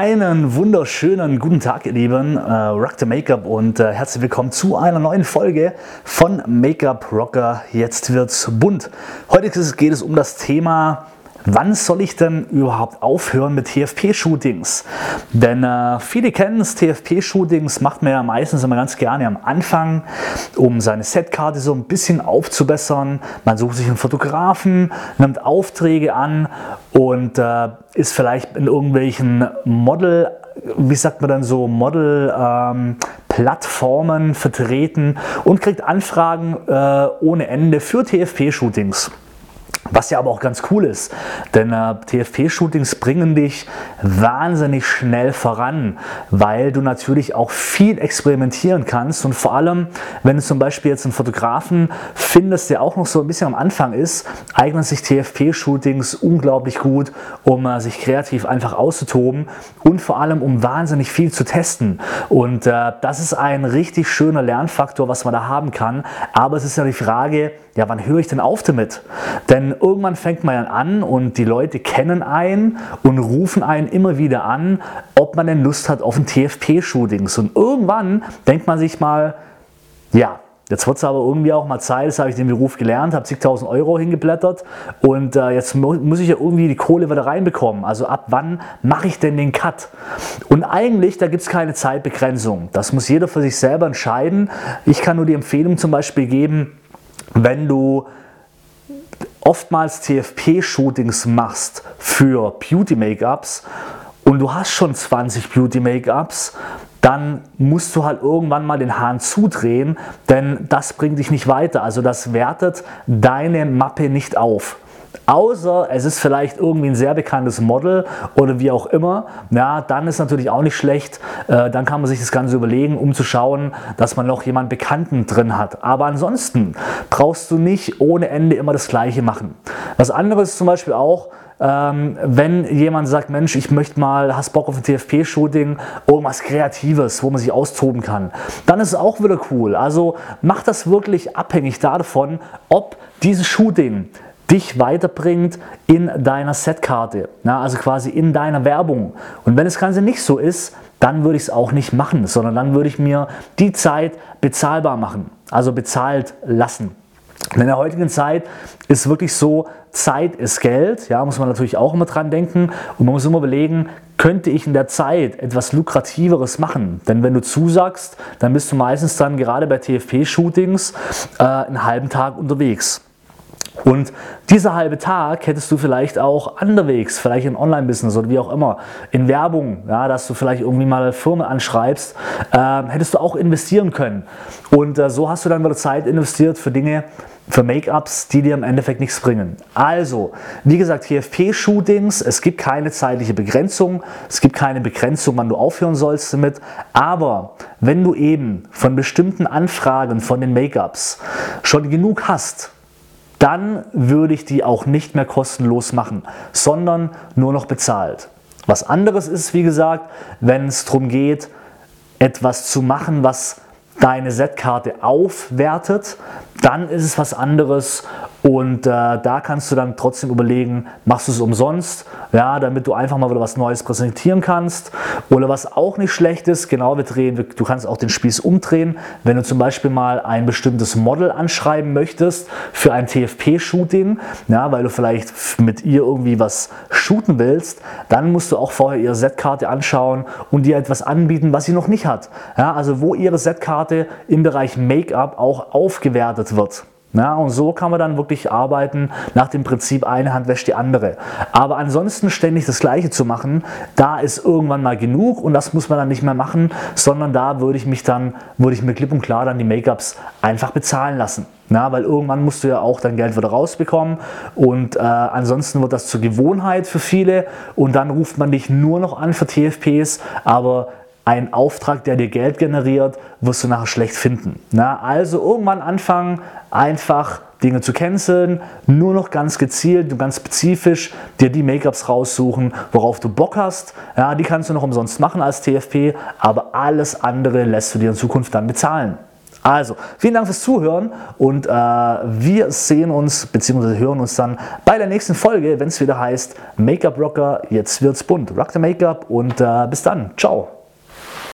Einen wunderschönen guten Tag, ihr Lieben. Äh, Rock the Make-up und äh, herzlich willkommen zu einer neuen Folge von Make-up Rocker. Jetzt wird's bunt. Heute geht es um das Thema Wann soll ich denn überhaupt aufhören mit TFP-Shootings? Denn äh, viele kennen es, TFP-Shootings macht man ja meistens immer ganz gerne am Anfang, um seine Setkarte so ein bisschen aufzubessern. Man sucht sich einen Fotografen, nimmt Aufträge an und äh, ist vielleicht in irgendwelchen Model, wie sagt man dann so, Model... Ähm, Plattformen vertreten und kriegt Anfragen äh, ohne Ende für TFP-Shootings. Was ja aber auch ganz cool ist, denn äh, TFP-Shootings bringen dich wahnsinnig schnell voran, weil du natürlich auch viel experimentieren kannst und vor allem, wenn du zum Beispiel jetzt einen Fotografen findest, der auch noch so ein bisschen am Anfang ist, eignen sich TFP-Shootings unglaublich gut, um äh, sich kreativ einfach auszutoben und vor allem um wahnsinnig viel zu testen. Und äh, das ist ein richtig schöner Lernfaktor, was man da haben kann. Aber es ist ja die Frage, ja, wann höre ich denn auf damit? Denn irgendwann fängt man ja an und die Leute kennen einen und rufen einen immer wieder an, ob man denn Lust hat auf ein TFP-Shootings. Und irgendwann denkt man sich mal, ja, Jetzt wird es aber irgendwie auch mal Zeit, das habe ich den Beruf gelernt, habe zigtausend Euro hingeblättert und äh, jetzt mu muss ich ja irgendwie die Kohle wieder reinbekommen. Also ab wann mache ich denn den Cut? Und eigentlich, da gibt es keine Zeitbegrenzung. Das muss jeder für sich selber entscheiden. Ich kann nur die Empfehlung zum Beispiel geben, wenn du oftmals TFP-Shootings machst für Beauty-Make-ups und du hast schon 20 Beauty-Make-ups, dann musst du halt irgendwann mal den Hahn zudrehen, denn das bringt dich nicht weiter. Also das wertet deine Mappe nicht auf. Außer es ist vielleicht irgendwie ein sehr bekanntes Model oder wie auch immer, ja, dann ist natürlich auch nicht schlecht. Äh, dann kann man sich das Ganze überlegen, um zu schauen, dass man noch jemanden Bekannten drin hat. Aber ansonsten brauchst du nicht ohne Ende immer das Gleiche machen. Was anderes zum Beispiel auch, ähm, wenn jemand sagt, Mensch, ich möchte mal, hast Bock auf ein TFP-Shooting, irgendwas Kreatives, wo man sich austoben kann, dann ist es auch wieder cool. Also mach das wirklich abhängig davon, ob dieses Shooting dich weiterbringt in deiner Setkarte, ja, also quasi in deiner Werbung. Und wenn das Ganze nicht so ist, dann würde ich es auch nicht machen, sondern dann würde ich mir die Zeit bezahlbar machen, also bezahlt lassen. in der heutigen Zeit ist wirklich so, Zeit ist Geld, ja, muss man natürlich auch immer dran denken und man muss immer überlegen, könnte ich in der Zeit etwas lukrativeres machen? Denn wenn du zusagst, dann bist du meistens dann gerade bei TFP-Shootings äh, einen halben Tag unterwegs. Und dieser halbe Tag hättest du vielleicht auch anderwegs, vielleicht im Online-Business oder wie auch immer, in Werbung, ja, dass du vielleicht irgendwie mal Firmen anschreibst, äh, hättest du auch investieren können. Und äh, so hast du dann wieder Zeit investiert für Dinge, für Make-ups, die dir im Endeffekt nichts bringen. Also, wie gesagt, TFP-Shootings, es gibt keine zeitliche Begrenzung, es gibt keine Begrenzung, wann du aufhören sollst damit, aber wenn du eben von bestimmten Anfragen von den Make-ups schon genug hast, dann würde ich die auch nicht mehr kostenlos machen, sondern nur noch bezahlt. Was anderes ist, wie gesagt, wenn es darum geht, etwas zu machen, was deine Setkarte aufwertet, dann ist es was anderes und äh, da kannst du dann trotzdem überlegen, machst du es umsonst, ja, damit du einfach mal wieder was Neues präsentieren kannst. Oder was auch nicht schlecht ist, genau, wir drehen, du kannst auch den Spieß umdrehen. Wenn du zum Beispiel mal ein bestimmtes Model anschreiben möchtest für ein TFP-Shooting, ja, weil du vielleicht mit ihr irgendwie was shooten willst, dann musst du auch vorher ihre Setkarte anschauen und dir etwas anbieten, was sie noch nicht hat. Ja, also wo ihre Setkarte im Bereich Make-up auch aufgewertet wird. Ja, und so kann man dann wirklich arbeiten nach dem Prinzip, eine Hand wäscht die andere. Aber ansonsten ständig das Gleiche zu machen, da ist irgendwann mal genug und das muss man dann nicht mehr machen, sondern da würde ich mich dann, würde ich mir klipp und klar dann die Make-ups einfach bezahlen lassen. Ja, weil irgendwann musst du ja auch dein Geld wieder rausbekommen und äh, ansonsten wird das zur Gewohnheit für viele und dann ruft man dich nur noch an für TFPs, aber ein Auftrag, der dir Geld generiert, wirst du nachher schlecht finden. Na, also irgendwann anfangen, einfach Dinge zu canceln, nur noch ganz gezielt und ganz spezifisch dir die Make-ups raussuchen, worauf du Bock hast. Ja, die kannst du noch umsonst machen als TFP, aber alles andere lässt du dir in Zukunft dann bezahlen. Also, vielen Dank fürs Zuhören und äh, wir sehen uns bzw. hören uns dann bei der nächsten Folge, wenn es wieder heißt Make-up Rocker, jetzt wird's bunt. Rock the Make-up und äh, bis dann. Ciao.